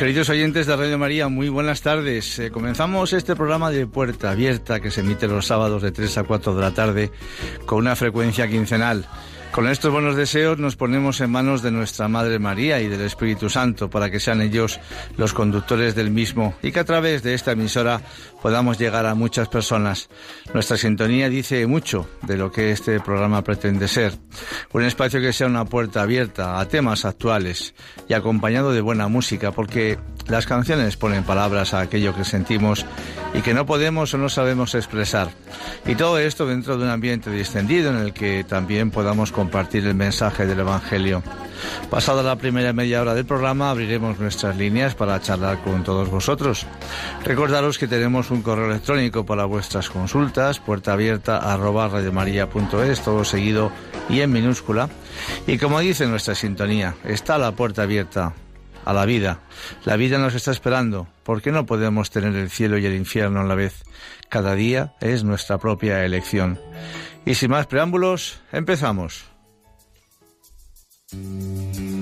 Queridos oyentes de Radio María, muy buenas tardes. Eh, comenzamos este programa de Puerta Abierta que se emite los sábados de 3 a 4 de la tarde con una frecuencia quincenal. Con estos buenos deseos nos ponemos en manos de nuestra Madre María y del Espíritu Santo para que sean ellos los conductores del mismo y que a través de esta emisora podamos llegar a muchas personas. Nuestra sintonía dice mucho de lo que este programa pretende ser. Un espacio que sea una puerta abierta a temas actuales y acompañado de buena música porque las canciones ponen palabras a aquello que sentimos y que no podemos o no sabemos expresar. Y todo esto dentro de un ambiente distendido en el que también podamos compartir el mensaje del Evangelio. Pasada la primera media hora del programa, abriremos nuestras líneas para charlar con todos vosotros. Recordaros que tenemos un correo electrónico para vuestras consultas, puerta abierta arroba radiomaria.es, todo seguido y en minúscula. Y como dice nuestra sintonía, está la puerta abierta a la vida. La vida nos está esperando. ¿Por qué no podemos tener el cielo y el infierno a la vez? Cada día es nuestra propia elección. Y sin más preámbulos, empezamos. Pues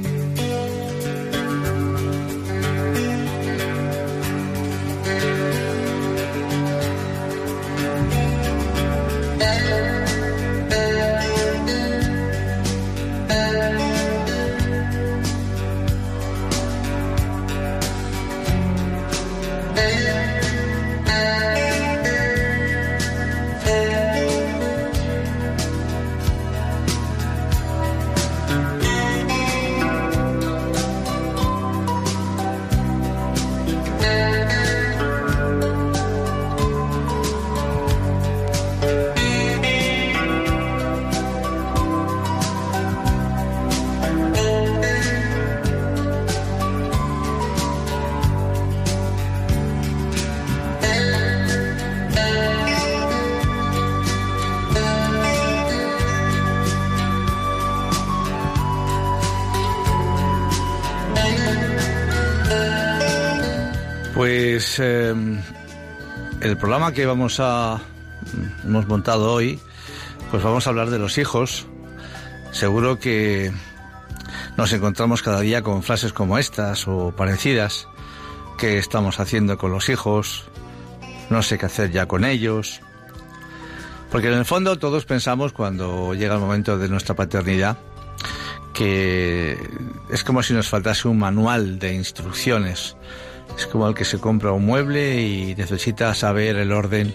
el programa que vamos a hemos montado hoy, pues vamos a hablar de los hijos. Seguro que nos encontramos cada día con frases como estas o parecidas. ¿Qué estamos haciendo con los hijos? No sé qué hacer ya con ellos. Porque en el fondo todos pensamos cuando llega el momento de nuestra paternidad que es como si nos faltase un manual de instrucciones es como el que se compra un mueble y necesita saber el orden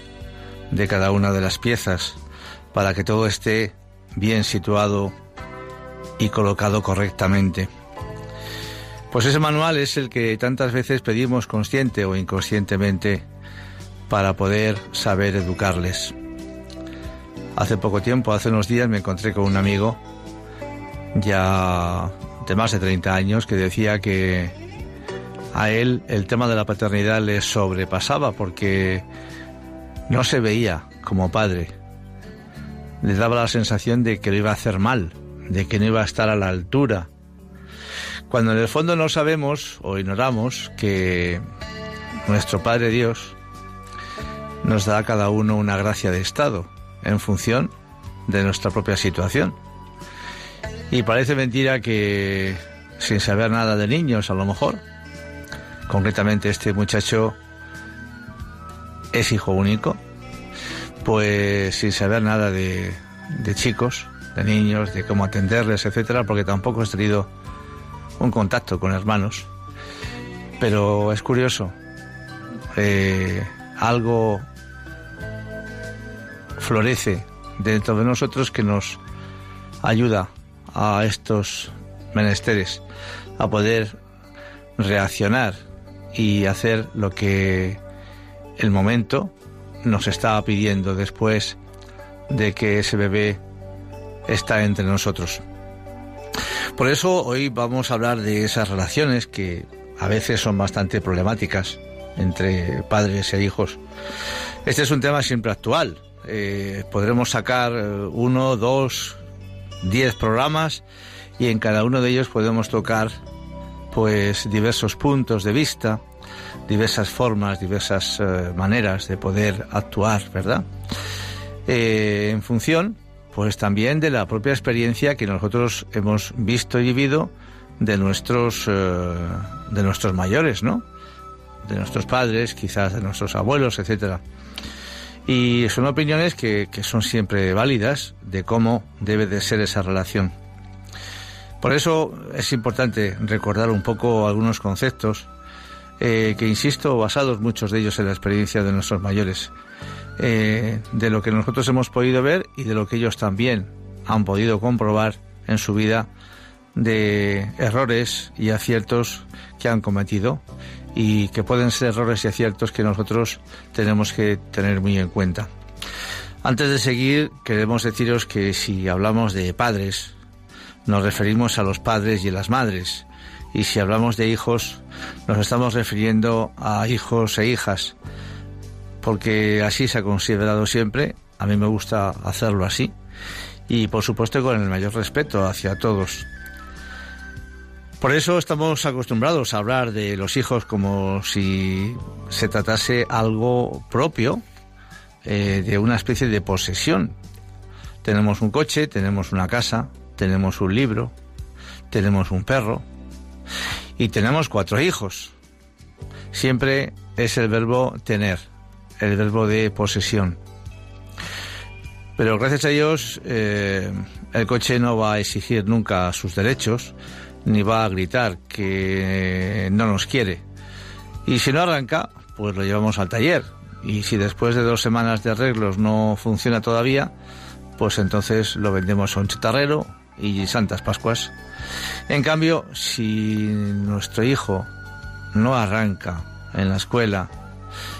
de cada una de las piezas para que todo esté bien situado y colocado correctamente. Pues ese manual es el que tantas veces pedimos consciente o inconscientemente para poder saber educarles. Hace poco tiempo, hace unos días, me encontré con un amigo ya de más de 30 años que decía que a él el tema de la paternidad le sobrepasaba porque no se veía como padre. Le daba la sensación de que lo iba a hacer mal, de que no iba a estar a la altura. Cuando en el fondo no sabemos o ignoramos que nuestro Padre Dios nos da a cada uno una gracia de estado en función de nuestra propia situación. Y parece mentira que sin saber nada de niños, a lo mejor, concretamente este muchacho es hijo único, pues sin saber nada de, chicos, de niños, de cómo atenderles, etcétera, porque tampoco has tenido un contacto con hermanos. Pero es curioso, eh, algo florece dentro de nosotros que nos ayuda a estos menesteres, a poder reaccionar y hacer lo que el momento nos está pidiendo después de que ese bebé está entre nosotros. Por eso hoy vamos a hablar de esas relaciones que a veces son bastante problemáticas entre padres e hijos. Este es un tema siempre actual. Eh, podremos sacar uno, dos, diez programas y en cada uno de ellos podemos tocar pues diversos puntos de vista, diversas formas, diversas eh, maneras de poder actuar, ¿verdad? Eh, en función, pues también de la propia experiencia que nosotros hemos visto y vivido de nuestros, de nuestros mayores, ¿no? de nuestros padres, quizás de nuestros abuelos, etcétera. Y son opiniones que, son siempre válidas de cómo debe de ser esa relación. Por eso es importante recordar un poco algunos conceptos eh, que, insisto, basados muchos de ellos en la experiencia de nuestros mayores, eh, de lo que nosotros hemos podido ver y de lo que ellos también han podido comprobar en su vida de errores y aciertos que han cometido y que pueden ser errores y aciertos que nosotros tenemos que tener muy en cuenta. Antes de seguir, queremos deciros que si hablamos de padres, nos referimos a los padres y a las madres. Y si hablamos de hijos, nos estamos refiriendo a hijos e hijas. Porque así se ha considerado siempre. A mí me gusta hacerlo así. Y por supuesto con el mayor respeto hacia todos. Por eso estamos acostumbrados a hablar de los hijos como si se tratase algo propio, eh, de una especie de posesión. Tenemos un coche, tenemos una casa, tenemos un libro, tenemos un perro y tenemos cuatro hijos. Siempre es el verbo tener, el verbo de posesión. Pero gracias a Dios eh, el coche no va a exigir nunca sus derechos, ni va a gritar que no nos quiere. Y si no arranca, pues lo llevamos al taller. Y si después de dos semanas de arreglos no funciona todavía, pues entonces lo vendemos a un chatarrero y Santas Pascuas. En cambio, si nuestro hijo no arranca en la escuela,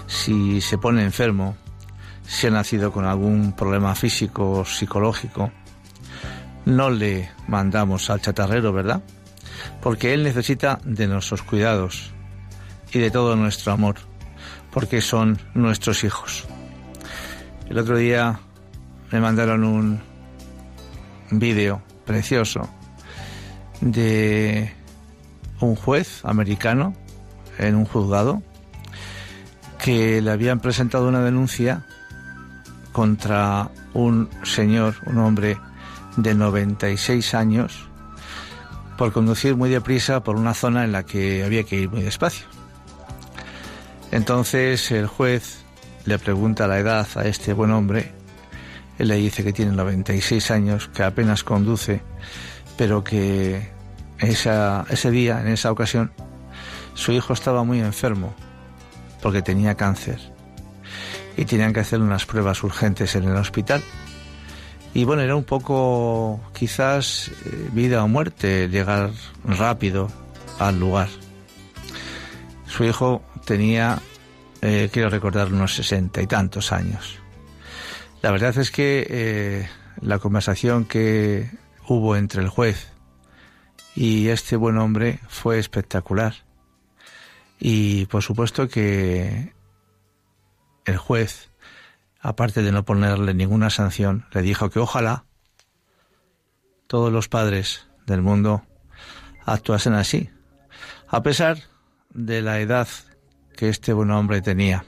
si se pone enfermo, si ha nacido con algún problema físico o psicológico, no le mandamos al chatarrero, ¿verdad? porque Él necesita de nuestros cuidados y de todo nuestro amor, porque son nuestros hijos. El otro día me mandaron un vídeo precioso de un juez americano en un juzgado que le habían presentado una denuncia contra un señor, un hombre de 96 años, por conducir muy deprisa por una zona en la que había que ir muy despacio. Entonces el juez le pregunta la edad a este buen hombre. Él le dice que tiene 96 años, que apenas conduce, pero que esa, ese día, en esa ocasión, su hijo estaba muy enfermo porque tenía cáncer y tenían que hacer unas pruebas urgentes en el hospital y bueno, era un poco quizás eh, vida o muerte llegar rápido al lugar. Su hijo tenía eh, quiero recordar unos sesenta y tantos años. La verdad es que eh, la conversación que hubo entre el juez y este buen hombre fue espectacular. Y por supuesto que el juez, aparte de no ponerle ninguna sanción, le dijo que ojalá todos los padres del mundo actuasen así, a pesar de la edad que este buen hombre tenía.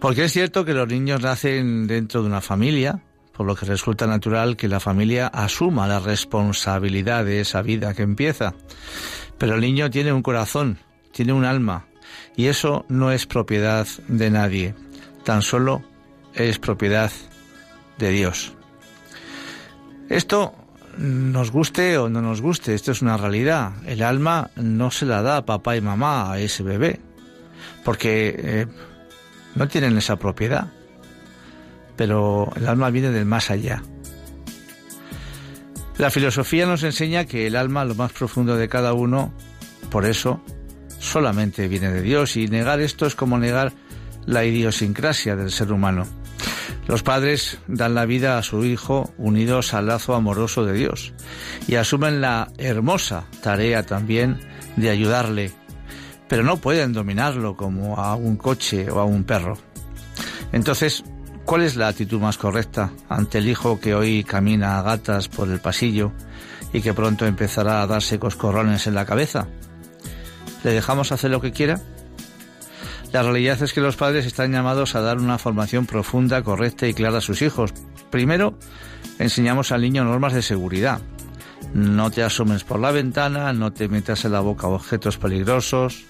Porque es cierto que los niños nacen dentro de una familia, por lo que resulta natural que la familia asuma la responsabilidad de esa vida que empieza. Pero el niño tiene un corazón, tiene un alma, y eso no es propiedad de nadie, tan solo es propiedad de Dios. Esto nos guste o no nos guste, esto es una realidad. El alma no se la da papá y mamá a ese bebé, porque eh, no tienen esa propiedad. Pero el alma viene del más allá. La filosofía nos enseña que el alma, lo más profundo de cada uno, por eso, solamente viene de Dios y negar esto es como negar la idiosincrasia del ser humano. Los padres dan la vida a su hijo unidos al lazo amoroso de Dios y asumen la hermosa tarea también de ayudarle, pero no pueden dominarlo como a un coche o a un perro. Entonces, ¿cuál es la actitud más correcta ante el hijo que hoy camina a gatas por el pasillo y que pronto empezará a darse coscorrones en la cabeza? ¿Le dejamos hacer lo que quiera? La realidad es que los padres están llamados a dar una formación profunda, correcta y clara a sus hijos. Primero, enseñamos al niño normas de seguridad. No te asomes por la ventana, no te metas en la boca objetos peligrosos,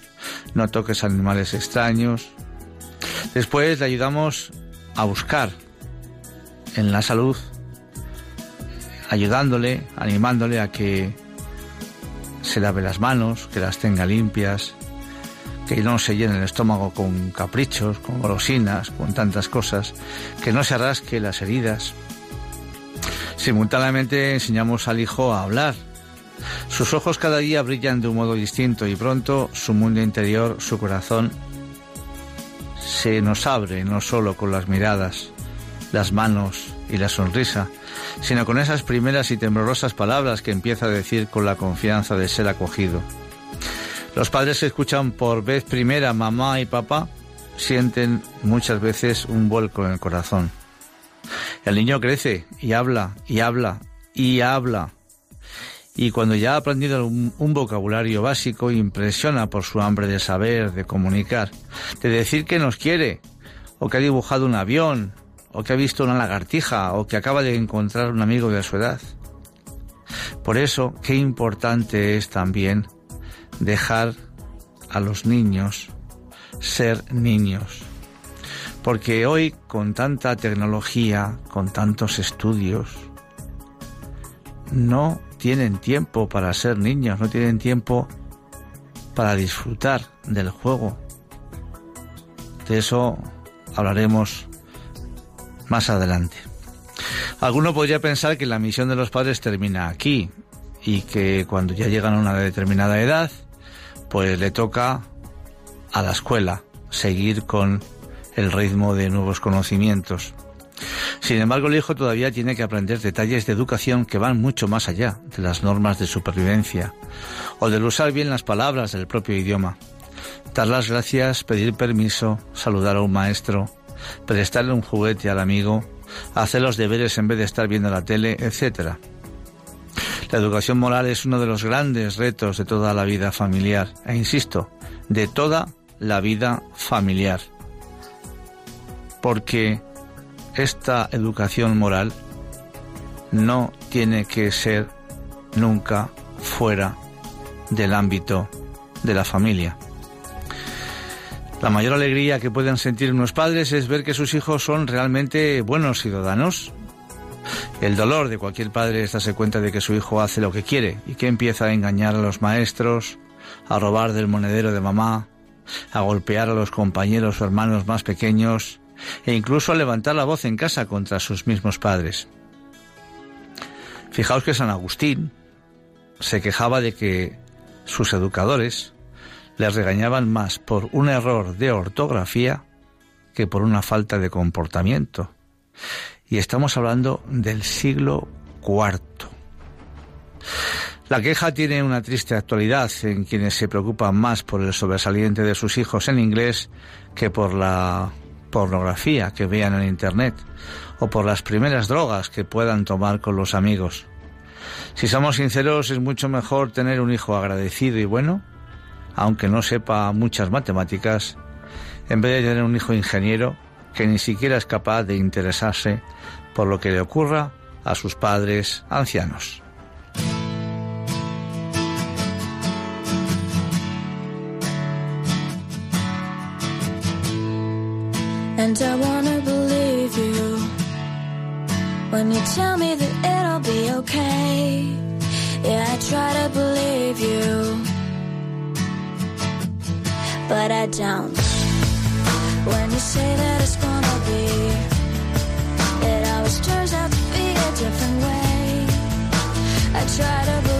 no toques animales extraños. Después le ayudamos a buscar en la salud, ayudándole, animándole a que se lave las manos, que las tenga limpias, que no se llene el estómago con caprichos, con golosinas, con tantas cosas, que no se rasque las heridas. Simultáneamente enseñamos al hijo a hablar. Sus ojos cada día brillan de un modo distinto y pronto su mundo interior, su corazón, se nos abre no solo con las miradas, las manos y la sonrisa, sino con esas primeras y temblorosas palabras que empieza a decir con la confianza de ser acogido. Los padres que escuchan por vez primera mamá y papá sienten muchas veces un vuelco en el corazón. El niño crece y habla y habla y habla. Y cuando ya ha aprendido un, vocabulario básico, impresiona por su hambre de saber, de comunicar, de decir que nos quiere, o que ha dibujado un avión, o que ha visto una lagartija, o que acaba de encontrar un amigo de su edad. Por eso, qué importante es también dejar a los niños ser niños. Porque hoy con tanta tecnología, con tantos estudios, no tienen tiempo para ser niños, no tienen tiempo para disfrutar del juego. De eso hablaremos más adelante. Alguno podría pensar que la misión de los padres termina aquí y que cuando ya llegan a una determinada edad, pues le toca a la escuela seguir con el ritmo de nuevos conocimientos. Sin embargo, el hijo todavía tiene que aprender detalles de educación que van mucho más allá de las normas de supervivencia o del usar bien las palabras del propio idioma. Dar las gracias, pedir permiso, saludar a un maestro, prestarle un juguete al amigo, hacer los deberes en vez de estar viendo la tele, etc. La educación moral es uno de los grandes retos de toda la vida familiar, e insisto, de toda la vida familiar. Porque esta educación moral no tiene que ser nunca fuera del ámbito de la familia. La mayor alegría que pueden sentir unos padres es ver que sus hijos son realmente buenos ciudadanos, el dolor de cualquier padre es darse cuenta de que su hijo hace lo que quiere y que empieza a engañar a los maestros, a robar del monedero de mamá, a golpear a los compañeros o hermanos más pequeños e incluso a levantar la voz en casa contra sus mismos padres. Fijaos que San Agustín se quejaba de que sus educadores le regañaban más por un error de ortografía que por una falta de comportamiento. Y estamos hablando del siglo IV. La queja tiene una triste actualidad en quienes se preocupan más por el sobresaliente de sus hijos en inglés que por la pornografía que vean en Internet o por las primeras drogas que puedan tomar con los amigos. Si somos sinceros, es mucho mejor tener un hijo agradecido y bueno, aunque no sepa muchas matemáticas, en vez de tener un hijo ingeniero que ni siquiera es capaz de interesarse por lo que le ocurra a sus padres ancianos. And I wanna believe you when you tell me that it'll be okay. Yeah, I try to believe you, but I don't. When you say that it's gonna be, it always turns out to be a different way. I try to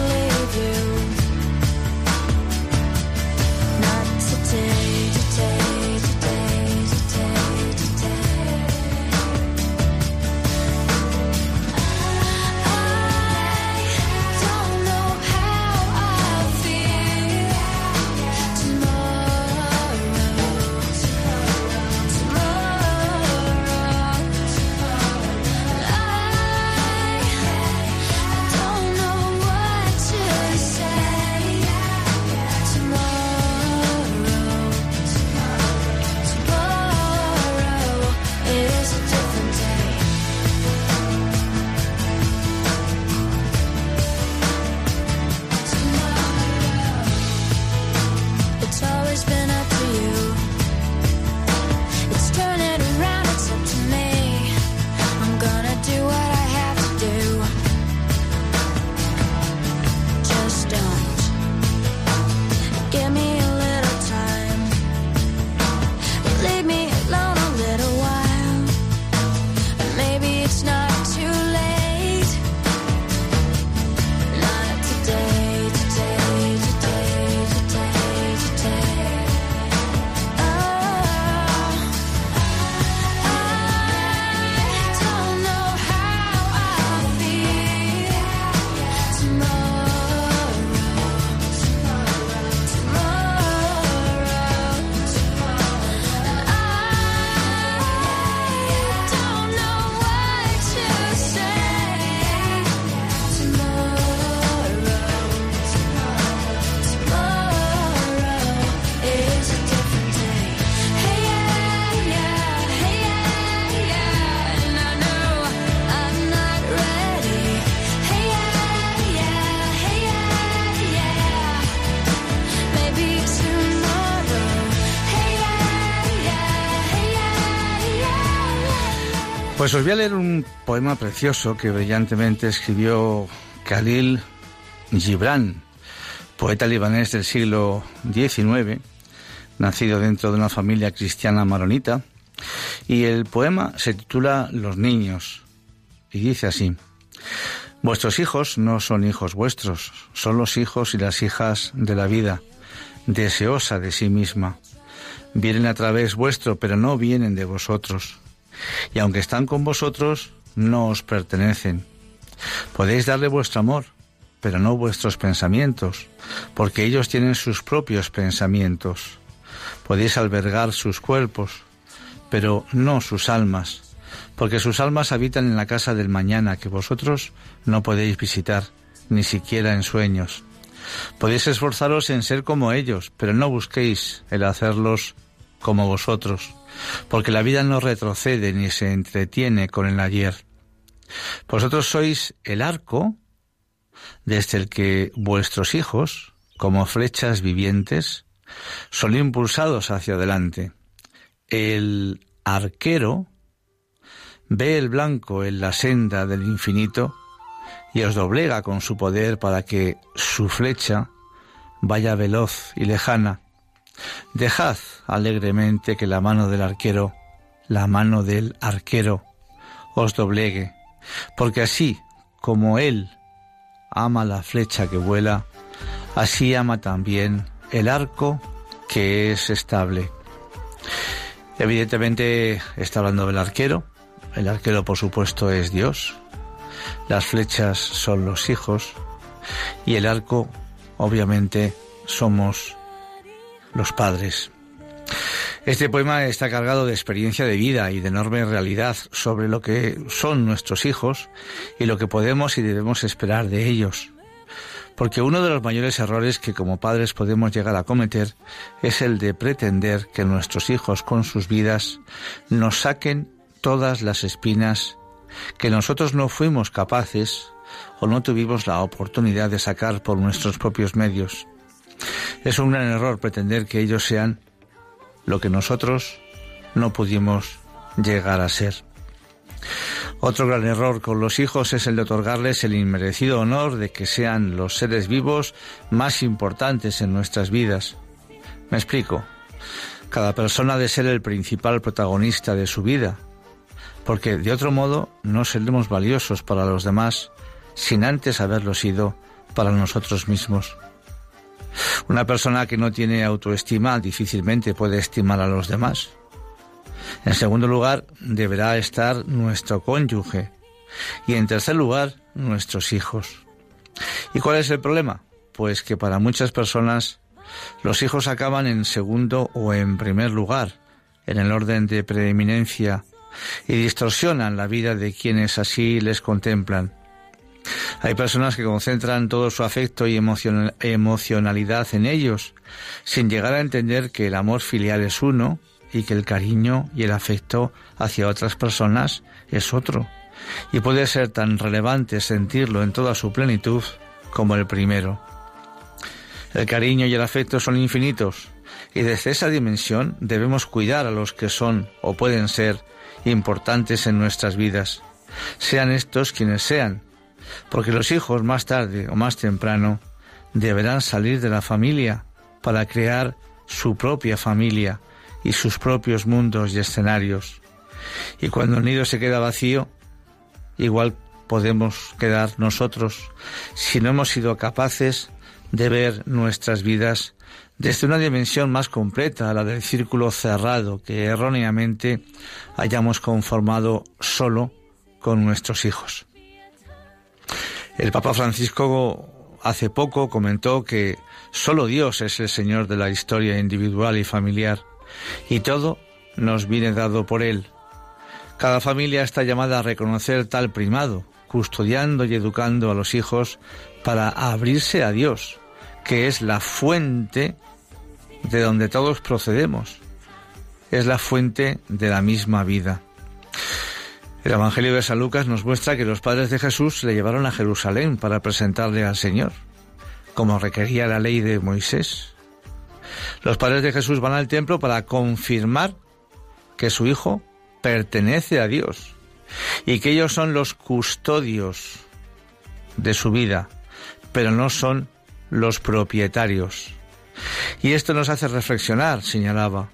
Pues os voy a leer un poema precioso que brillantemente escribió Khalil Gibran, poeta libanés del siglo XIX, nacido dentro de una familia cristiana maronita, y el poema se titula Los niños, y dice así. Vuestros hijos no son hijos vuestros, son los hijos y las hijas de la vida, deseosa de sí misma. Vienen a través vuestro, pero no vienen de vosotros. Y aunque están con vosotros, no os pertenecen. Podéis darle vuestro amor, pero no vuestros pensamientos, porque ellos tienen sus propios pensamientos. Podéis albergar sus cuerpos, pero no sus almas, porque sus almas habitan en la casa del mañana que vosotros no podéis visitar, ni siquiera en sueños. Podéis esforzaros en ser como ellos, pero no busquéis el hacerlos como vosotros, porque la vida no retrocede ni se entretiene con el ayer. Vosotros sois el arco desde el que vuestros hijos, como flechas vivientes, son impulsados hacia adelante. El arquero ve el blanco en la senda del infinito y os doblega con su poder para que su flecha vaya veloz y lejana. Dejad alegremente que la mano del arquero, la mano del arquero, os doblegue, porque así como él ama la flecha que vuela, así ama también el arco que es estable. Evidentemente está hablando del arquero. El arquero, por supuesto, es Dios. Las flechas son los hijos. Y el arco, obviamente, somos los padres. Este poema está cargado de experiencia de vida y de enorme realidad sobre lo que son nuestros hijos y lo que podemos y debemos esperar de ellos. Porque uno de los mayores errores que como padres podemos llegar a cometer es el de pretender que nuestros hijos con sus vidas nos saquen todas las espinas que nosotros no fuimos capaces o no tuvimos la oportunidad de sacar por nuestros propios medios. Es un gran error pretender que ellos sean lo que nosotros no pudimos llegar a ser. Otro gran error con los hijos es el de otorgarles el inmerecido honor de que sean los seres vivos más importantes en nuestras vidas. Me explico. Cada persona debe ser el principal protagonista de su vida, porque de otro modo no seremos valiosos para los demás sin antes haberlo sido para nosotros mismos. Una persona que no tiene autoestima difícilmente puede estimar a los demás. En segundo lugar, deberá estar nuestro cónyuge. Y en tercer lugar, nuestros hijos. ¿Y cuál es el problema? Pues que para muchas personas los hijos acaban en segundo o en primer lugar, en el orden de preeminencia, y distorsionan la vida de quienes así les contemplan. Hay personas que concentran todo su afecto y emocionalidad en ellos, sin llegar a entender que el amor filial es uno y que el cariño y el afecto hacia otras personas es otro. Y puede ser tan relevante sentirlo en toda su plenitud como el primero. El cariño y el afecto son infinitos, y desde esa dimensión debemos cuidar a los que son o pueden ser importantes en nuestras vidas, sean estos quienes sean, porque los hijos más tarde o más temprano deberán salir de la familia para crear su propia familia y sus propios mundos y escenarios. Y cuando el nido se queda vacío, igual podemos quedar nosotros si no hemos sido capaces de ver nuestras vidas desde una dimensión más completa la del círculo cerrado que erróneamente hayamos conformado solo con nuestros hijos. El Papa Francisco hace poco comentó que solo Dios es el Señor de la historia individual y familiar y todo nos viene dado por Él. Cada familia está llamada a reconocer tal primado, custodiando y educando a los hijos para abrirse a Dios, que es la fuente de donde todos procedemos, es la fuente de la misma vida. El Evangelio de San Lucas nos muestra que los padres de Jesús le llevaron a Jerusalén para presentarle al Señor, como requería la ley de Moisés. Los padres de Jesús van al templo para confirmar que su hijo pertenece a Dios y que ellos son los custodios de su vida, pero no son los propietarios. Y esto nos hace reflexionar, señalaba.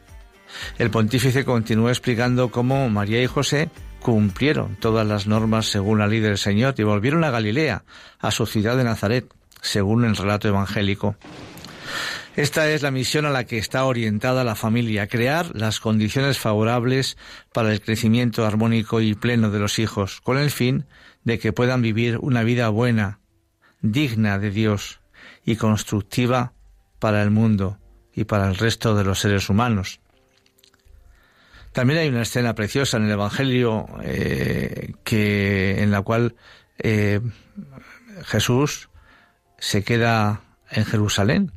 El pontífice continúa explicando cómo María y José cumplieron todas las normas según la ley del Señor y volvieron a Galilea, a su ciudad de Nazaret, según el relato evangélico. Esta es la misión a la que está orientada la familia, crear las condiciones favorables para el crecimiento armónico y pleno de los hijos, con el fin de que puedan vivir una vida buena, digna de Dios y constructiva para el mundo y para el resto de los seres humanos. También hay una escena preciosa en el Evangelio eh, que en la cual eh, Jesús se queda en Jerusalén.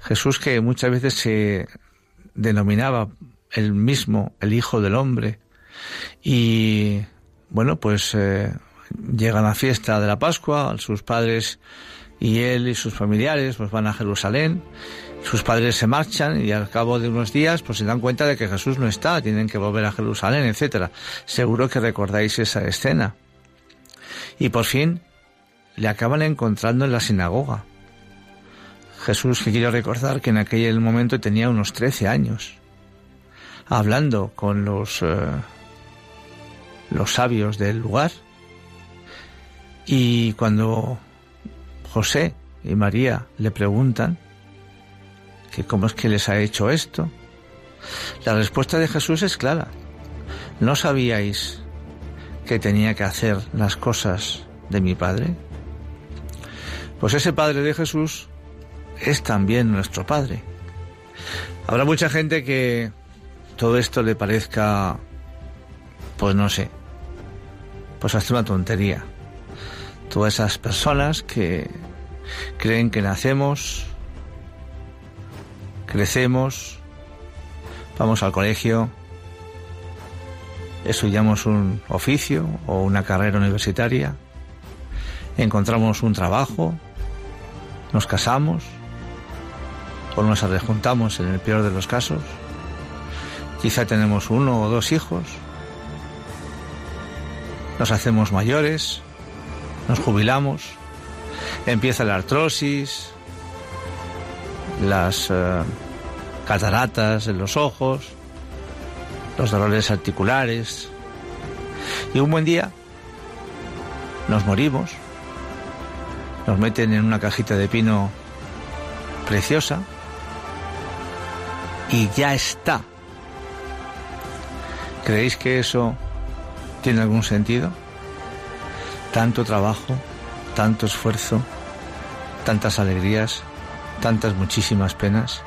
Jesús que muchas veces se denominaba el mismo el Hijo del Hombre y bueno pues eh, llega la fiesta de la Pascua, sus padres y él y sus familiares pues van a Jerusalén sus padres se marchan y al cabo de unos días pues se dan cuenta de que Jesús no está, tienen que volver a Jerusalén, etcétera. Seguro que recordáis esa escena. Y por fin le acaban encontrando en la sinagoga. Jesús, que quiero recordar que en aquel momento tenía unos 13 años, hablando con los, eh, los sabios del lugar. Y cuando José y María le preguntan, que cómo es que les ha hecho esto. La respuesta de Jesús es clara. ¿No sabíais que tenía que hacer las cosas de mi Padre? Pues ese Padre de Jesús es también nuestro Padre. Habrá mucha gente que todo esto le parezca, pues no sé, pues hasta una tontería. Todas esas personas que creen que nacemos, crecemos, vamos al colegio, estudiamos un oficio o una carrera universitaria, encontramos un trabajo, nos casamos o nos rejuntamos en el peor de los casos, quizá tenemos uno o dos hijos, nos hacemos mayores, nos jubilamos, empieza la artrosis, las eh, cataratas en los ojos, los dolores articulares. Y un buen día nos morimos, nos meten en una cajita de pino preciosa y ya está. ¿Creéis que eso tiene algún sentido? Tanto trabajo, tanto esfuerzo, tantas alegrías, tantas muchísimas penas,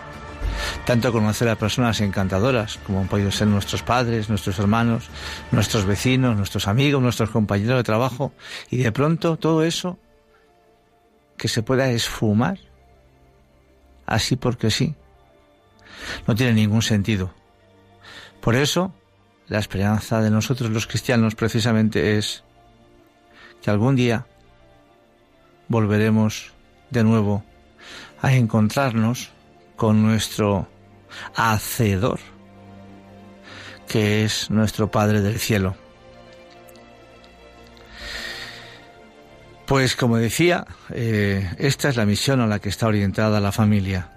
tanto conocer a personas encantadoras como han podido ser nuestros padres, nuestros hermanos, nuestros vecinos, nuestros amigos, nuestros compañeros de trabajo, y de pronto todo eso que se pueda esfumar así porque sí, no tiene ningún sentido. Por eso, la esperanza de nosotros los cristianos precisamente es que algún día volveremos de nuevo a encontrarnos con nuestro Hacedor, que es nuestro Padre del Cielo. Pues como decía, eh, esta es la misión a la que está orientada la familia.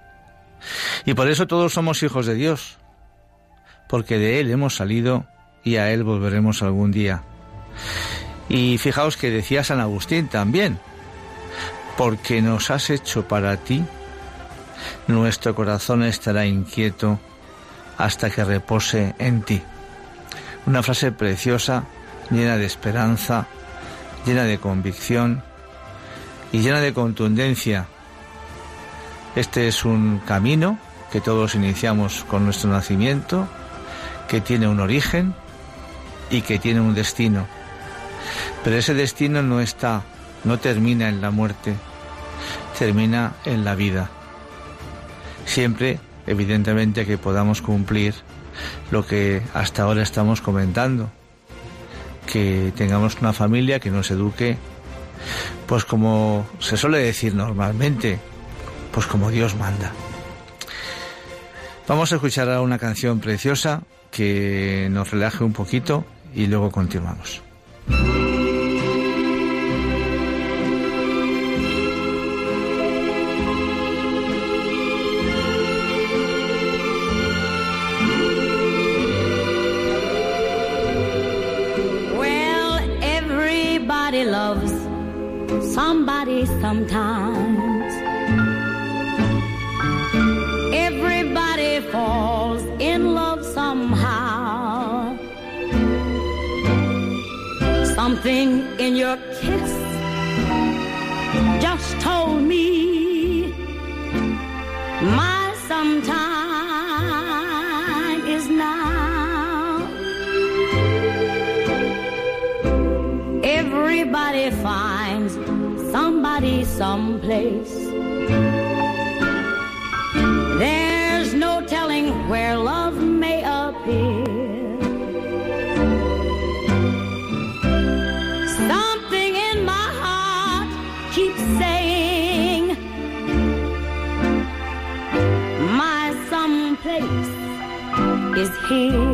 Y por eso todos somos hijos de Dios, porque de Él hemos salido y a Él volveremos algún día. Y fijaos que decía San Agustín también, porque nos has hecho para ti, nuestro corazón estará inquieto hasta que repose en ti. Una frase preciosa, llena de esperanza, llena de convicción y llena de contundencia. Este es un camino que todos iniciamos con nuestro nacimiento, que tiene un origen y que tiene un destino. Pero ese destino no está, no termina en la muerte, termina en la vida. Siempre, evidentemente, que podamos cumplir lo que hasta ahora estamos comentando, que tengamos una familia que nos eduque, pues como se suele decir normalmente, pues como Dios manda. Vamos a escuchar ahora una canción preciosa que nos relaje un poquito y luego continuamos. Everybody loves somebody sometimes. Everybody falls in love somehow. Something in your kiss just told me my sometime Everybody finds somebody someplace. There's no telling where love may appear. Something in my heart keeps saying, My someplace is here.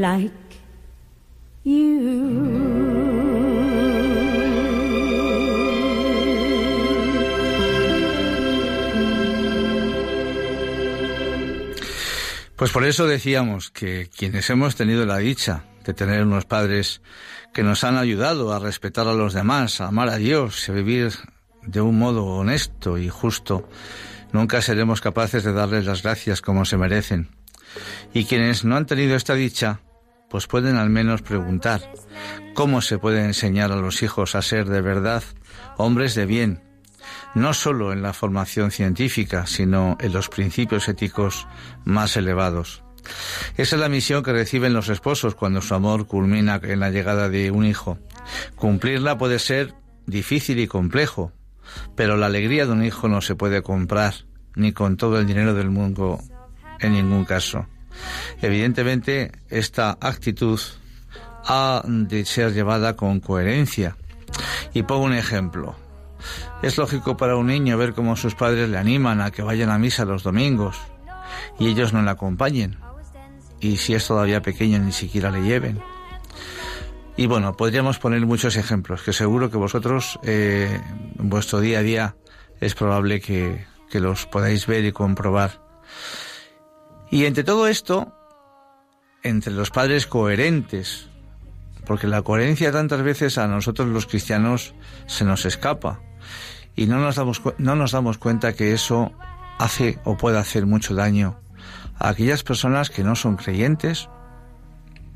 Like you. Pues por eso decíamos que quienes hemos tenido la dicha de tener unos padres que nos han ayudado a respetar a los demás, a amar a Dios, a vivir de un modo honesto y justo, nunca seremos capaces de darles las gracias como se merecen. Y quienes no han tenido esta dicha, pues pueden al menos preguntar cómo se puede enseñar a los hijos a ser de verdad hombres de bien, no solo en la formación científica, sino en los principios éticos más elevados. Esa es la misión que reciben los esposos cuando su amor culmina en la llegada de un hijo. Cumplirla puede ser difícil y complejo, pero la alegría de un hijo no se puede comprar, ni con todo el dinero del mundo, en ningún caso. Evidentemente, esta actitud ha de ser llevada con coherencia. Y pongo un ejemplo. Es lógico para un niño ver cómo sus padres le animan a que vayan a misa los domingos y ellos no le acompañen. Y si es todavía pequeño ni siquiera le lleven. Y bueno, podríamos poner muchos ejemplos que seguro que vosotros eh, en vuestro día a día es probable que los podáis ver y comprobar. Y entre todo esto, entre los padres coherentes, porque la coherencia tantas veces a nosotros los cristianos se nos escapa y no nos damos, no nos damos cuenta que eso hace o puede hacer mucho daño a aquellas personas que no son creyentes,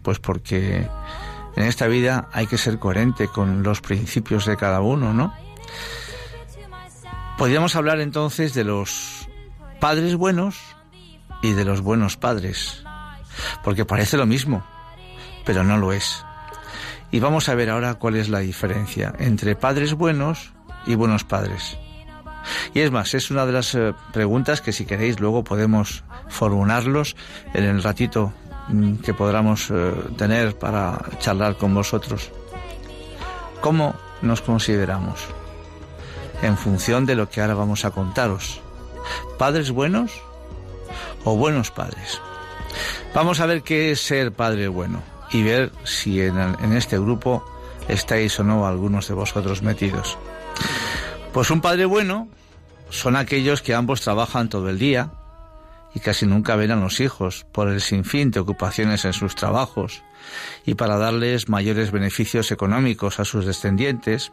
pues porque en esta vida hay que ser coherente con los principios de cada uno, ¿no? Podríamos hablar entonces de los padres buenos y de los buenos padres, porque parece lo mismo, pero no lo es. Y vamos a ver ahora cuál es la diferencia entre padres buenos y buenos padres. Y es más, es una de las eh, preguntas que si queréis luego podemos formularlos en el ratito mm, que podamos eh, tener para charlar con vosotros. ¿Cómo nos consideramos? En función de lo que ahora vamos a contaros. ¿Padres buenos o buenos padres? Vamos a ver qué es ser padre bueno y ver si en, este grupo estáis o no algunos de vosotros metidos. Pues un padre bueno son aquellos que ambos trabajan todo el día y casi nunca ven a los hijos por el sinfín de ocupaciones en sus trabajos y para darles mayores beneficios económicos a sus descendientes.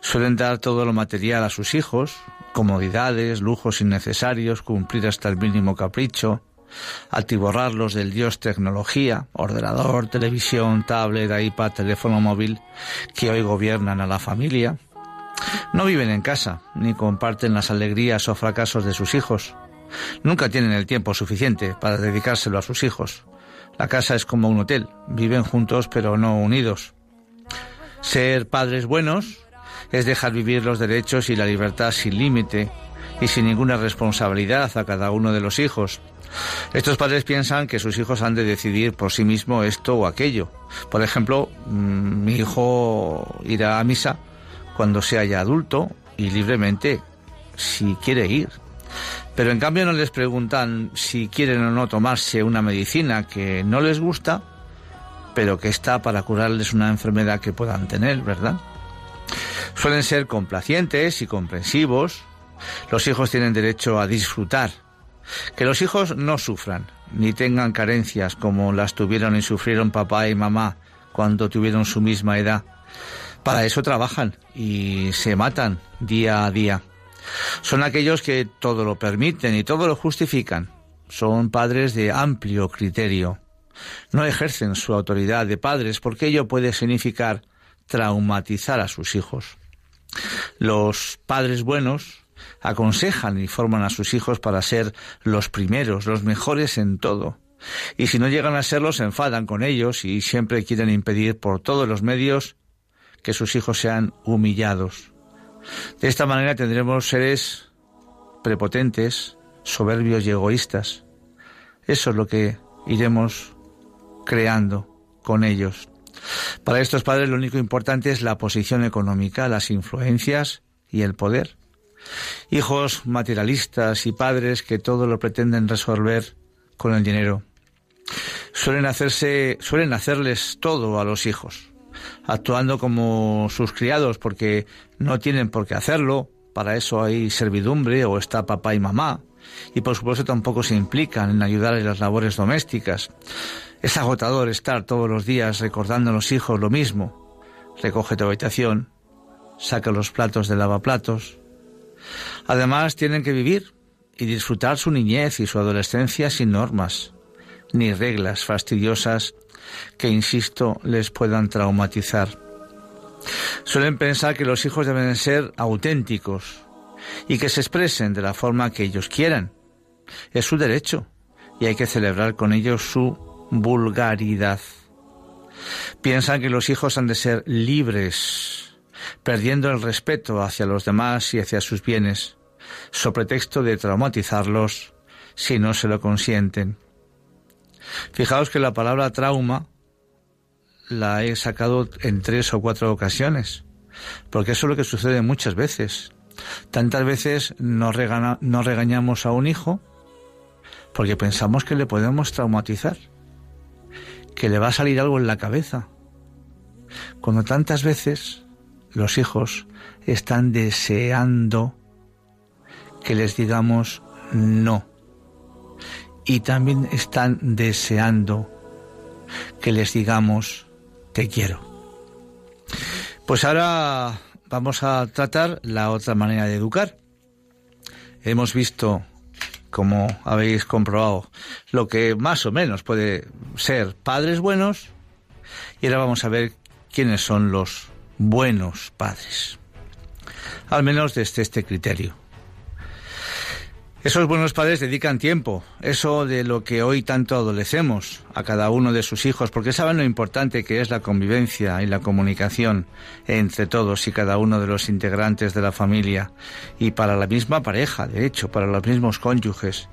Suelen dar todo lo material a sus hijos, comodidades, lujos innecesarios, cumplir hasta el mínimo capricho, atiborrarlos del dios tecnología, ordenador, televisión, tablet, iPad, teléfono móvil, que hoy gobiernan a la familia. No viven en casa, ni comparten las alegrías o fracasos de sus hijos. Nunca tienen el tiempo suficiente para dedicárselo a sus hijos. La casa es como un hotel, viven juntos pero no unidos. Ser padres buenos es dejar vivir los derechos y la libertad sin límite y sin ninguna responsabilidad a cada uno de los hijos. Estos padres piensan que sus hijos han de decidir por sí mismo esto o aquello. Por ejemplo, mm, mi hijo irá a misa cuando sea ya adulto y libremente si quiere ir. Pero en cambio no les preguntan si quieren o no tomarse una medicina que no les gusta, pero que está para curarles una enfermedad que puedan tener, ¿verdad? Suelen ser complacientes y comprensivos. Los hijos tienen derecho a disfrutar. Que los hijos no sufran, ni tengan carencias como las tuvieron y sufrieron papá y mamá cuando tuvieron su misma edad. Para eso trabajan y se matan día a día. Son aquellos que todo lo permiten y todo lo justifican. Son padres de amplio criterio. No ejercen su autoridad de padres porque ello puede significar traumatizar a sus hijos. Los padres buenos aconsejan y forman a sus hijos para ser los primeros, los mejores en todo. Y si no llegan a serlo, se enfadan con ellos y siempre quieren impedir por todos los medios que sus hijos sean humillados. De esta manera tendremos seres prepotentes, soberbios y egoístas. Eso es lo que iremos creando con ellos. Para estos padres lo único importante es la posición económica, las influencias y el poder. Hijos materialistas y padres que todo lo pretenden resolver con el dinero. Suelen hacerse, suelen hacerles todo a los hijos, actuando como sus criados porque no tienen por qué hacerlo, para eso hay servidumbre o está papá y mamá, y por supuesto tampoco se implican en ayudar en las labores domésticas. Es agotador estar todos los días recordando a los hijos lo mismo. Recoge tu habitación, saca los platos de lavaplatos. Además tienen que vivir y disfrutar su niñez y su adolescencia sin normas, ni reglas fastidiosas que, insisto, les puedan traumatizar. Suelen pensar que los hijos deben ser auténticos y que se expresen de la forma que ellos quieran. Es su derecho y hay que celebrar con ellos su vulgaridad. Piensan que los hijos han de ser libres, perdiendo el respeto hacia los demás y hacia sus bienes, so pretexto de traumatizarlos si no se lo consienten. Fijaos que la palabra trauma la he sacado en tres o cuatro ocasiones, porque eso es lo que sucede muchas veces. Tantas veces nos, regañamos a un hijo porque pensamos que le podemos traumatizar, que le va a salir algo en la cabeza, cuando tantas veces los hijos están deseando que les digamos no y también están deseando que les digamos te quiero. Pues ahora vamos a tratar la otra manera de educar. Hemos visto, como habéis comprobado, lo que más o menos puede ser padres buenos y ahora vamos a ver quiénes son los buenos padres. Al menos desde este criterio. Esos buenos padres dedican tiempo, eso de lo que hoy tanto adolecemos a cada uno de sus hijos, porque saben lo importante que es la convivencia y la comunicación entre todos y cada uno de los integrantes de la familia y para la misma pareja, de hecho, para los mismos cónyuges.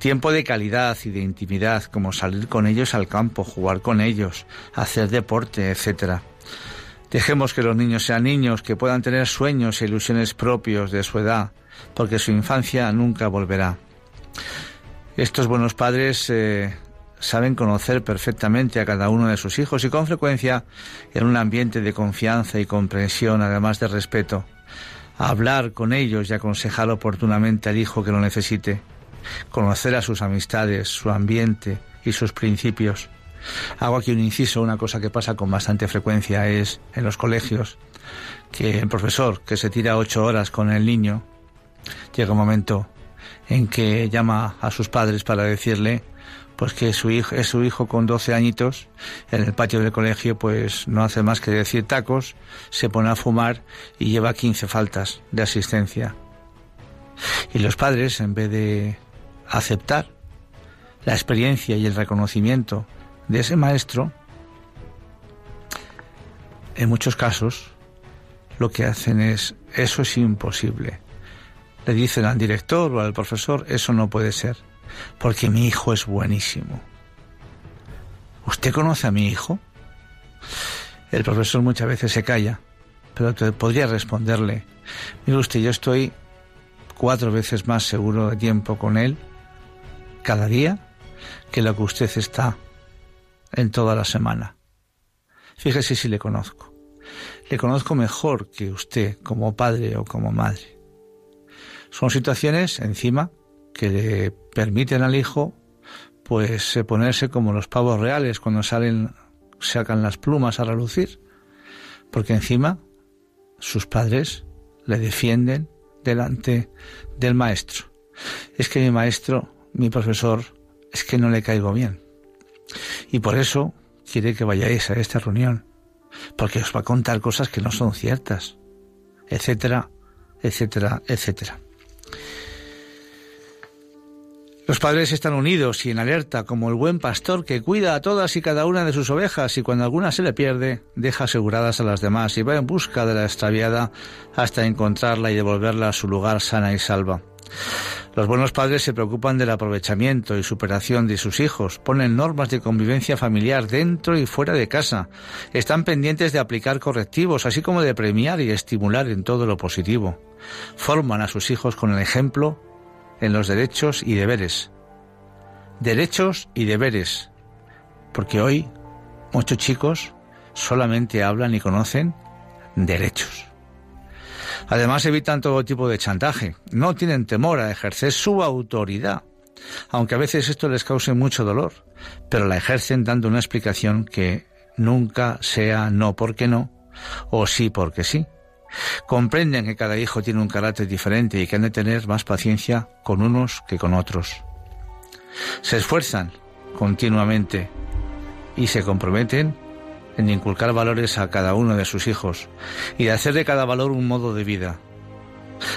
Tiempo de calidad y de intimidad, como salir con ellos al campo, jugar con ellos, hacer deporte, etcétera. Dejemos que los niños sean niños, que puedan tener sueños e ilusiones propios de su edad, porque su infancia nunca volverá. Estos buenos padres eh, saben conocer perfectamente a cada uno de sus hijos y con frecuencia en un ambiente de confianza y comprensión, además de respeto, hablar con ellos y aconsejar oportunamente al hijo que lo necesite, conocer a sus amistades, su ambiente y sus principios. Hago aquí un inciso, una cosa que pasa con bastante frecuencia es en los colegios, que el profesor que se tira ocho horas con el niño llega un momento en que llama a sus padres para decirle pues que su hijo es su hijo con 12 añitos en el patio del colegio pues no hace más que decir tacos, se pone a fumar y lleva 15 faltas de asistencia. Y los padres en vez de aceptar la experiencia y el reconocimiento de ese maestro, en muchos casos lo que hacen es eso es imposible le dicen al director o al profesor, eso no puede ser, porque mi hijo es buenísimo. ¿Usted conoce a mi hijo? El profesor muchas veces se calla, pero podría responderle, mire usted, yo estoy cuatro veces más seguro de tiempo con él cada día que lo que usted está en toda la semana. Fíjese si le conozco. Le conozco mejor que usted como padre o como madre. Son situaciones encima que le permiten al hijo pues eh, ponerse como los pavos reales cuando salen sacan las plumas a relucir, porque encima sus padres le defienden delante del maestro. Es que mi maestro, mi profesor, es que no le caigo bien. Y por eso quiere que vayáis a esta reunión, porque os va a contar cosas que no son ciertas, etcétera, etcétera, etcétera. Los padres están unidos y en alerta como el buen pastor que cuida a todas y cada una de sus ovejas y cuando alguna se le pierde deja aseguradas a las demás y va en busca de la extraviada hasta encontrarla y devolverla a su lugar sana y salva. Los buenos padres se preocupan del aprovechamiento y superación de sus hijos, ponen normas de convivencia familiar dentro y fuera de casa, están pendientes de aplicar correctivos, así como de premiar y estimular en todo lo positivo. Forman a sus hijos con el ejemplo en los derechos y deberes. Derechos y deberes. Porque hoy muchos chicos solamente hablan y conocen derechos. Además evitan todo tipo de chantaje. No tienen temor a ejercer su autoridad, aunque a veces esto les cause mucho dolor, pero la ejercen dando una explicación que nunca sea no porque no o sí porque sí. Comprenden que cada hijo tiene un carácter diferente y que han de tener más paciencia con unos que con otros. Se esfuerzan continuamente y se comprometen en inculcar valores a cada uno de sus hijos y de hacer de cada valor un modo de vida.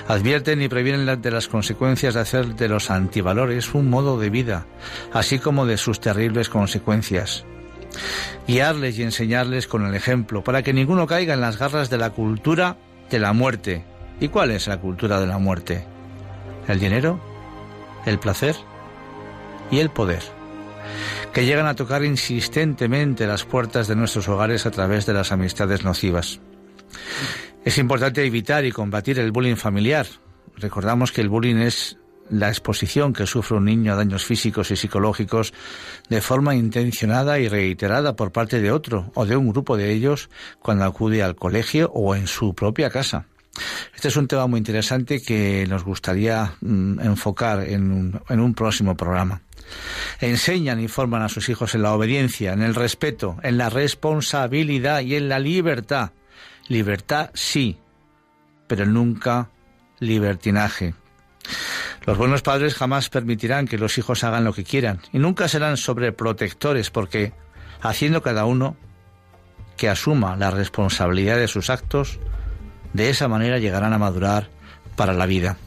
Advierten y previenen de las consecuencias de hacer de los antivalores un modo de vida, así como de sus terribles consecuencias. Guiarles y enseñarles con el ejemplo, para que ninguno caiga en las garras de la cultura de la muerte. ¿Y cuál es la cultura de la muerte? El dinero, el placer y el poder que llegan a tocar insistentemente las puertas de nuestros hogares a través de las amistades nocivas. Es importante evitar y combatir el bullying familiar. Recordamos que el bullying es la exposición que sufre un niño a daños físicos y psicológicos de forma intencionada y reiterada por parte de otro o de un grupo de ellos cuando acude al colegio o en su propia casa. Este es un tema muy interesante que nos gustaría mm, enfocar en un, en un próximo programa. Enseñan y forman a sus hijos en la obediencia, en el respeto, en la responsabilidad y en la libertad. Libertad sí, pero nunca libertinaje. Los buenos padres jamás permitirán que los hijos hagan lo que quieran y nunca serán sobreprotectores porque, haciendo cada uno que asuma la responsabilidad de sus actos, de esa manera llegarán a madurar para la vida.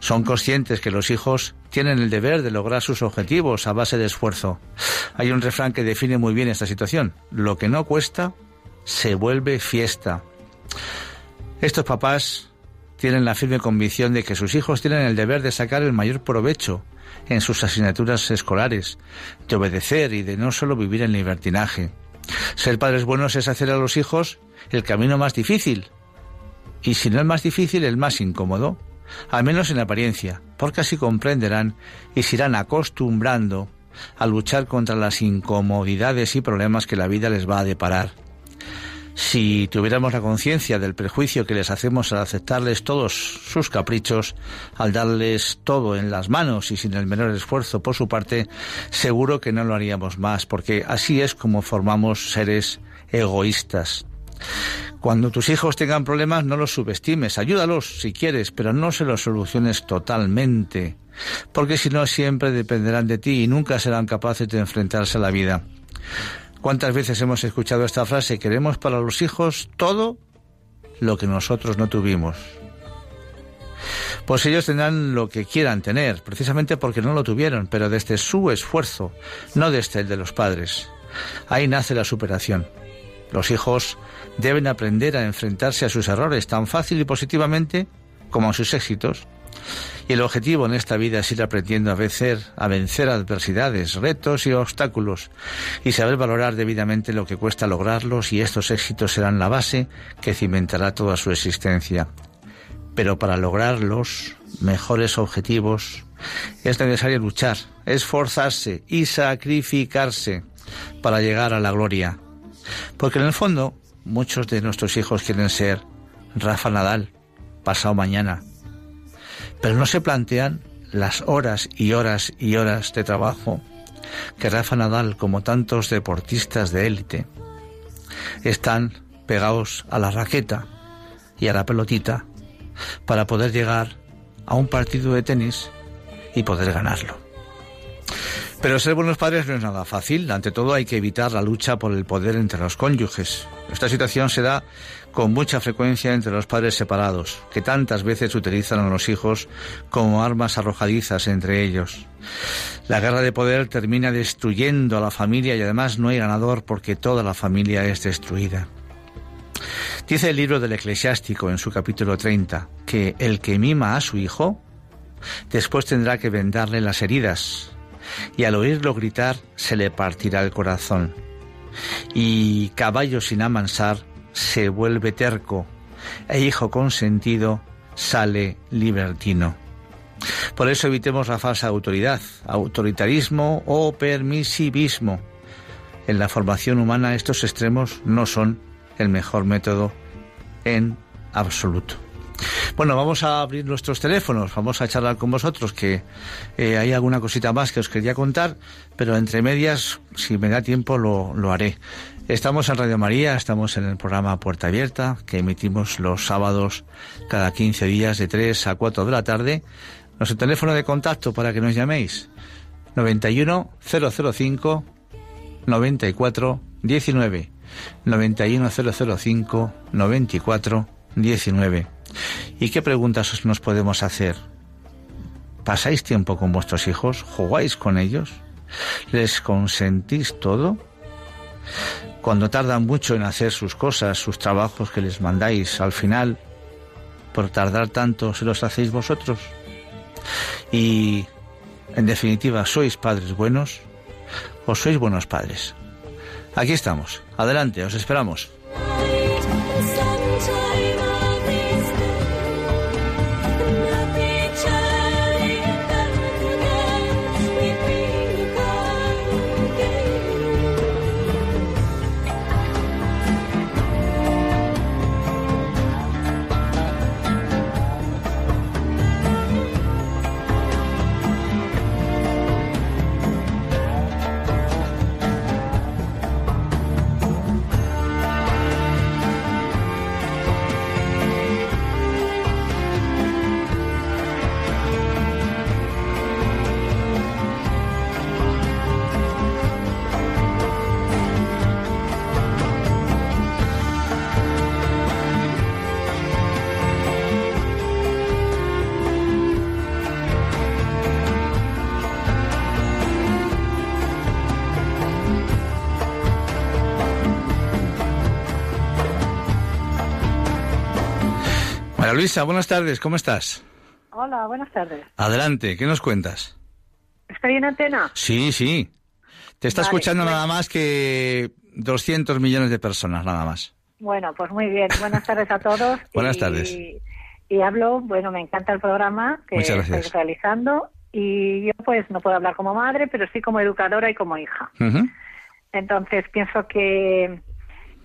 Son conscientes que los hijos tienen el deber de lograr sus objetivos a base de esfuerzo. Hay un refrán que define muy bien esta situación. Lo que no cuesta, se vuelve fiesta. Estos papás tienen la firme convicción de que sus hijos tienen el deber de sacar el mayor provecho en sus asignaturas escolares, de obedecer y de no solo vivir en libertinaje. Ser padres buenos es hacer a los hijos el camino más difícil, y si no el más difícil, el más incómodo al menos en apariencia, porque así comprenderán y se irán acostumbrando a luchar contra las incomodidades y problemas que la vida les va a deparar. Si tuviéramos la conciencia del prejuicio que les hacemos al aceptarles todos sus caprichos, al darles todo en las manos y sin el menor esfuerzo por su parte, seguro que no lo haríamos más, porque así es como formamos seres egoístas. Cuando tus hijos tengan problemas, no los subestimes, ayúdalos si quieres, pero no se los soluciones totalmente, porque si no siempre dependerán de ti y nunca serán capaces de enfrentarse a la vida. ¿Cuántas veces hemos escuchado esta frase? Queremos para los hijos todo lo que nosotros no tuvimos. Pues ellos tendrán lo que quieran tener, precisamente porque no lo tuvieron, pero desde su esfuerzo, no desde el de los padres. Ahí nace la superación. Los hijos deben aprender a enfrentarse a sus errores tan fácil y positivamente como a sus éxitos. Y el objetivo en esta vida es ir aprendiendo a vencer, a vencer adversidades, retos y obstáculos y saber valorar debidamente lo que cuesta lograrlos y estos éxitos serán la base que cimentará toda su existencia. Pero para lograr los mejores objetivos es necesario luchar, esforzarse y sacrificarse para llegar a la gloria. Porque en el fondo Muchos de nuestros hijos quieren ser Rafa Nadal pasado mañana, pero no se plantean las horas y horas y horas de trabajo que Rafa Nadal, como tantos deportistas de élite, están pegados a la raqueta y a la pelotita para poder llegar a un partido de tenis y poder ganarlo. Pero ser buenos padres no es nada fácil. Ante todo hay que evitar la lucha por el poder entre los cónyuges. Esta situación se da con mucha frecuencia entre los padres separados, que tantas veces utilizan a los hijos como armas arrojadizas entre ellos. La guerra de poder termina destruyendo a la familia y además no hay ganador porque toda la familia es destruida. Dice el libro del eclesiástico en su capítulo 30 que el que mima a su hijo después tendrá que vendarle las heridas y al oírlo gritar se le partirá el corazón. Y caballo sin amansar se vuelve terco, e hijo consentido sale libertino. Por eso evitemos la falsa autoridad, autoritarismo o permisivismo. En la formación humana estos extremos no son el mejor método en absoluto. Bueno, vamos a abrir nuestros teléfonos, vamos a charlar con vosotros, que eh, hay alguna cosita más que os quería contar, pero entre medias, si me da tiempo, lo, lo haré. Estamos en Radio María, estamos en el programa Puerta Abierta, que emitimos los sábados cada 15 días de 3 a 4 de la tarde. Nuestro teléfono de contacto para que nos llaméis, 91 005 94 19. 91005 94 19. ¿Y qué preguntas nos podemos hacer? ¿Pasáis tiempo con vuestros hijos? ¿Jugáis con ellos? ¿Les consentís todo? Cuando tardan mucho en hacer sus cosas, sus trabajos que les mandáis, al final, por tardar tanto, ¿se los hacéis vosotros? Y, en definitiva, ¿sois padres buenos o sois buenos padres? Aquí estamos. Adelante, os esperamos. Luisa, buenas tardes, ¿cómo estás? Hola, buenas tardes. Adelante, ¿qué nos cuentas? ¿Estoy en antena? Sí, sí. Te está Vale, escuchando bueno. nada más que 200 millones de personas, nada más. Bueno, pues muy bien. Buenas tardes a todos. Buenas Y- tardes. Y hablo, bueno, me encanta el programa que Muchas gracias. estáis realizando. Y yo, pues, no puedo hablar como madre, pero sí como educadora y como hija. Entonces, pienso que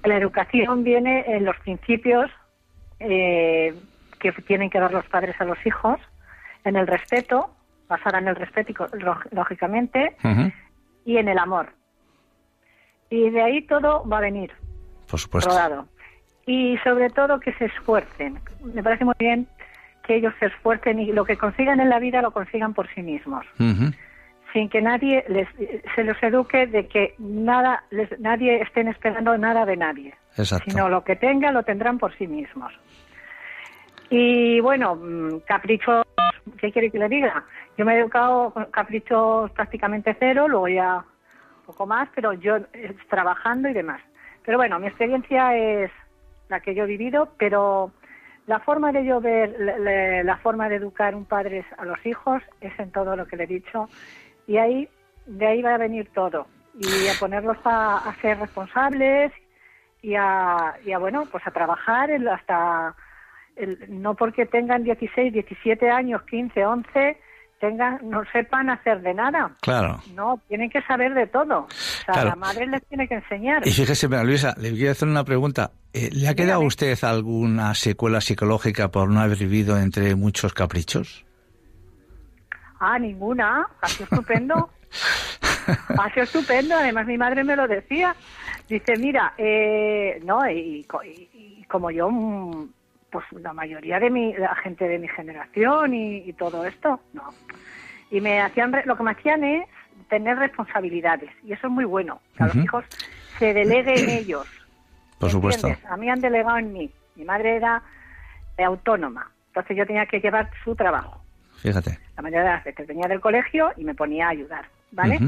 la educación viene en los principios eh, que tienen que dar los padres a los hijos, en el respeto, basada en el respeto, lógicamente, y en el amor. Y de ahí todo va a venir. Por supuesto. rodado. Y sobre todo que se esfuercen. Me parece muy bien que ellos se esfuercen y lo que consigan en la vida lo consigan por sí mismos, sin que nadie les, se los eduque de que nada les, nadie estén esperando nada de nadie, Exacto. sino lo que tengan lo tendrán por sí mismos. Y bueno, mm, caprichos, ¿qué quiere que le diga? Yo me he educado con caprichos prácticamente cero, luego ya poco más, pero yo eh, trabajando y demás. Pero bueno, mi experiencia es la que yo he vivido, pero la forma de yo ver, la, la- forma de educar un padre a los hijos es en todo lo que le he dicho. Y ahí, de ahí va a venir todo. Y a ponerlos a, a ser responsables y a, y a, bueno, pues a trabajar hasta, el- no porque tengan 16, 17 años, 15, 11, tengan, no sepan hacer de nada. Claro. No, tienen que saber de todo. O sea, Claro. la madre les tiene que enseñar. Y fíjese, María Luisa, le quiero hacer una pregunta. Eh, ¿Le ha quedado a usted alguna secuela psicológica por no haber vivido entre muchos caprichos? Ah, ninguna. Ha sido estupendo. ha sido estupendo. Además, mi madre me lo decía. Dice, mira, eh, no, y, y- y como yo, mm, pues la mayoría de mi, la gente de mi generación y, y todo esto, no. Y me hacían, re- lo que me hacían es, tener responsabilidades y eso es muy bueno, que a los hijos se delegue en ellos. Por supuesto. A mí han delegado en mí. Mi madre era autónoma, entonces yo tenía que llevar su trabajo. Fíjate. La mayoría de las veces venía del colegio y me ponía a ayudar, ¿vale?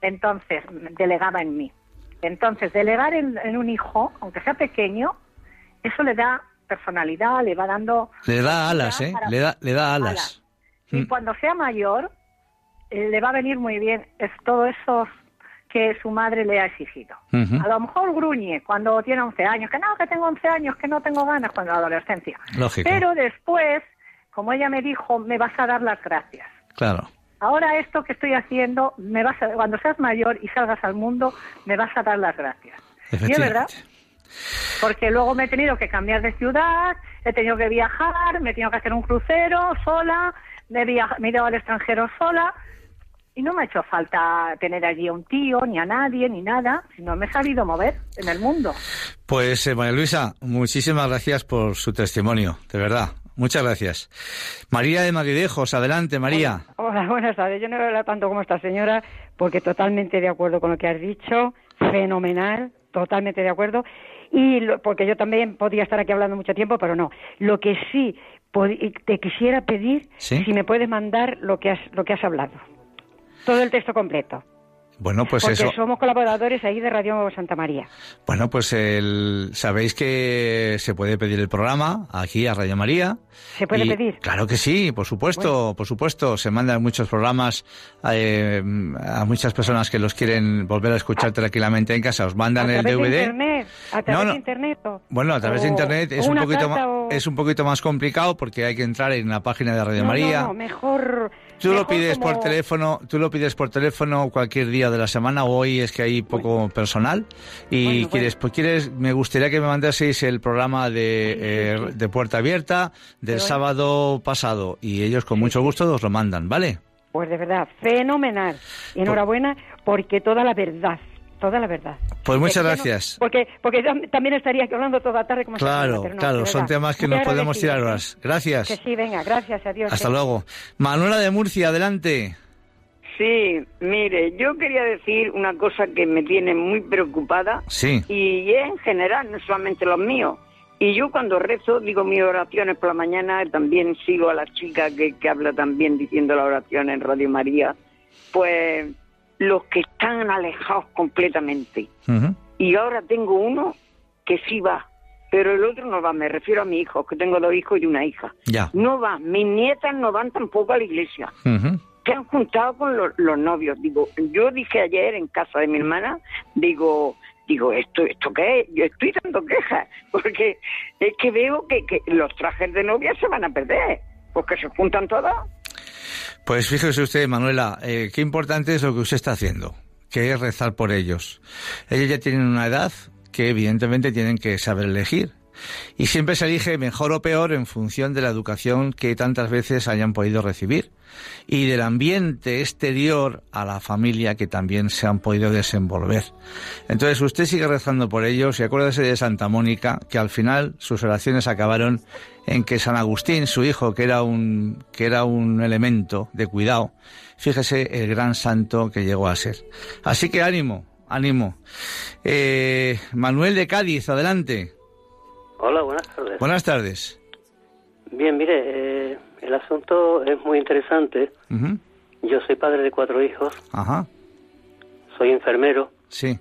Entonces, delegaba en mí. Entonces, delegar en, en un hijo, aunque sea pequeño, eso le da personalidad, le va dando... Le da alas, ¿eh? para- Le da, le da alas. Y Mm. cuando sea mayor, eh, le va a venir muy bien es todo eso que su madre le ha exigido. A lo mejor gruñe cuando tiene 11 años, que no, que tengo 11 años, que no tengo ganas cuando la adolescencia. Lógico. Pero después, como ella me dijo, me vas a dar las gracias. Claro. Ahora esto que estoy haciendo, me vas a- cuando seas mayor y salgas al mundo, me vas a dar las gracias. Y es verdad. Porque luego me he tenido que cambiar de ciudad, he tenido que viajar, me he tenido que hacer un crucero sola, me he, viaja- me he ido al extranjero sola y no me ha hecho falta tener allí a un tío, ni a nadie, ni nada, sino me he sabido mover en el mundo. Pues, eh, María Luisa, muchísimas gracias por su testimonio, de verdad. Muchas gracias. María de Madridejos, adelante, María. Hola, buenas tardes. Yo no voy a hablar tanto como esta señora, porque totalmente de acuerdo con lo que has dicho, fenomenal, totalmente de acuerdo. Y lo- porque yo también podría estar aquí hablando mucho tiempo, pero no. Lo que sí te quisiera pedir, ¿Sí? si me puedes mandar lo que has, lo que has hablado. Todo el texto completo. Bueno, pues porque eso. somos colaboradores ahí de Radio Santa María. Bueno, pues el, sabéis que se puede pedir el programa aquí a Radio María. ¿Se puede Y- pedir? Claro que sí, por supuesto, por supuesto. Se mandan muchos programas eh, a muchas personas que los quieren volver a escuchar tranquilamente en casa. Os mandan el DVD. de internet. A través No, no. de internet. o- Bueno, a través de internet es un poquito más, o- es un poquito más complicado porque hay que entrar en la página de Radio No, María. no, mejor. Tú lo pides por teléfono, tú lo pides por teléfono cualquier día de la semana. Hoy es que hay poco personal y Bueno, quieres, bueno. pues quieres, me gustaría que me mandaseis el programa de, eh, de Puerta Abierta del sábado pasado y ellos con mucho gusto os lo mandan, ¿vale? Pues de verdad, fenomenal. Enhorabuena porque toda la verdad, toda la verdad. Pues muchas gracias. porque porque también estaría aquí hablando toda la tarde como Claro, no, claro, son temas que nos podemos tirar horas. Gracias. Que sí, venga, gracias, adiós. Hasta ¿eh? luego. Manuela de Murcia, adelante. Sí, mire, yo quería decir una cosa que me tiene muy preocupada Sí. y es en general, no solamente los míos. Y yo cuando rezo, digo mis oraciones por la mañana, también sigo a la chica que, que habla también diciendo la oración en Radio María, pues los que están alejados completamente. Y ahora tengo uno que sí va, pero el otro no va, me refiero a mi hijo, que tengo dos hijos y una hija. Ya. No va, mis nietas no van tampoco a la iglesia Ujú. Se han juntado con lo- los novios. Digo, yo dije ayer en casa de mi hermana, digo, digo, ¿esto, esto qué es? Yo estoy dando quejas, porque es que veo que, que los trajes de novia se van a perder, porque se juntan todos. Pues fíjese usted, Manuela, eh, qué importante es lo que usted está haciendo, que es rezar por ellos. Ellos ya tienen una edad que evidentemente tienen que saber elegir. Y siempre se elige mejor o peor en función de la educación que tantas veces hayan podido recibir y del ambiente exterior a la familia que también se han podido desenvolver. Entonces usted sigue rezando por ellos y acuérdese de Santa Mónica, que al final sus oraciones acabaron en que San Agustín, su hijo, que era un, que era un elemento de cuidado, fíjese el gran santo que llegó a ser. Así que ánimo, ánimo. Eh, Manuel de Cádiz, adelante. Hola, buenas tardes. Buenas tardes. Bien, mire, eh, el asunto es muy interesante. Yo soy padre de cuatro hijos, Ajá, soy enfermero, sí.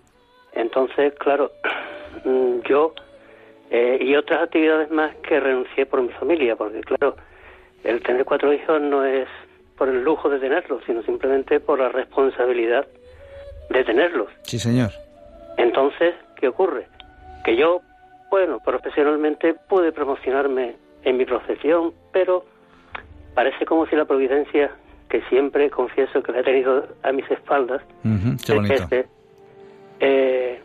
entonces, claro, mm, yo eh, y otras actividades más que renuncié por mi familia, porque claro, el tener cuatro hijos no es por el lujo de tenerlos, sino simplemente por la responsabilidad de tenerlos. Sí, señor. Entonces, ¿qué ocurre? Que yo, bueno, profesionalmente pude promocionarme en mi profesión, pero parece como si la providencia, que siempre confieso que la he tenido a mis espaldas, Qué el bonito. jefe, eh,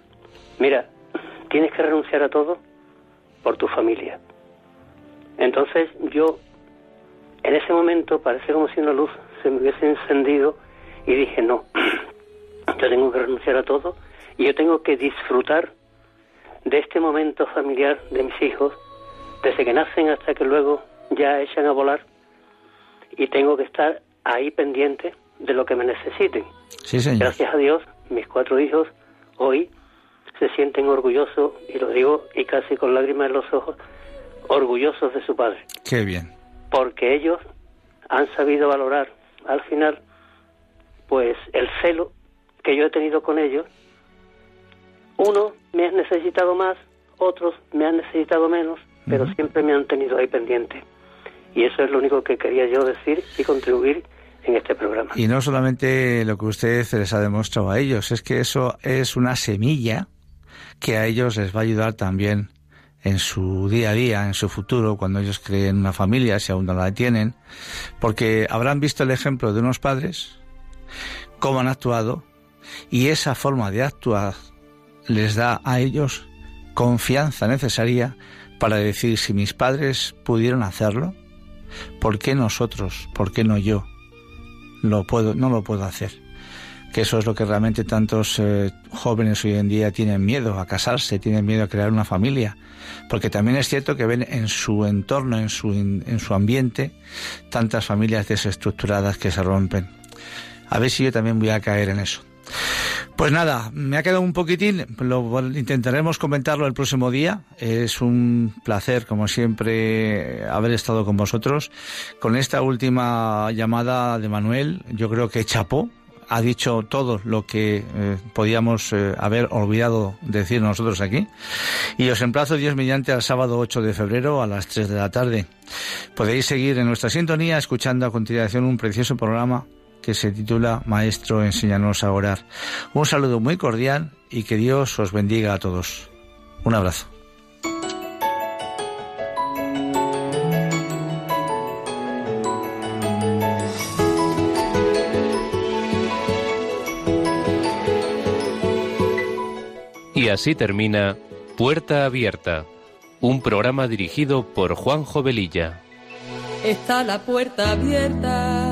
mira, tienes que renunciar a todo por tu familia. Entonces yo, en ese momento, parece como si una luz se me hubiese encendido y dije, no, yo tengo que renunciar a todo y yo tengo que disfrutar de este momento familiar de mis hijos, desde que nacen hasta que luego ya echan a volar, y tengo que estar ahí pendiente de lo que me necesiten. Sí, señor. Gracias a Dios, mis cuatro hijos hoy se sienten orgullosos, y lo digo y casi con lágrimas en los ojos, orgullosos de su padre. Qué bien. Porque ellos han sabido valorar al final, pues, el celo que yo he tenido con ellos. Uno me ha necesitado más, otros me han necesitado menos, pero siempre me han tenido ahí pendiente. Y eso es lo único que quería yo decir y contribuir en este programa. Y no solamente lo que usted les ha demostrado a ellos, es que eso es una semilla que a ellos les va a ayudar también en su día a día, en su futuro, cuando ellos creen una familia, si aún no la tienen, porque habrán visto el ejemplo de unos padres, cómo han actuado, y esa forma de actuar les da a ellos confianza necesaria para decir si mis padres pudieron hacerlo, ¿por qué nosotros? ¿Por qué no yo? Lo puedo, no lo puedo hacer. Que eso es lo que realmente tantos eh, jóvenes hoy en día tienen miedo a casarse, tienen miedo a crear una familia. Porque también es cierto que ven en su entorno, en su, en su ambiente, tantas familias desestructuradas que se rompen. A ver si yo también voy a caer en eso. Pues nada, me ha quedado un poquitín, lo intentaremos comentarlo el próximo día. Es un placer, como siempre, haber estado con vosotros. Con esta última llamada de Manuel, yo creo que chapó, ha dicho todo lo que eh, podíamos eh, haber olvidado decir nosotros aquí. Y os emplazo Dios mediante al sábado 8 de febrero a las 3 de la tarde. Podéis seguir en nuestra sintonía escuchando a continuación un precioso programa que se titula Maestro, enséñanos a orar. Un saludo muy cordial y que Dios os bendiga a todos. Un abrazo. Y así termina Puerta Abierta, un programa dirigido por Juan Jovelilla. Está la puerta abierta,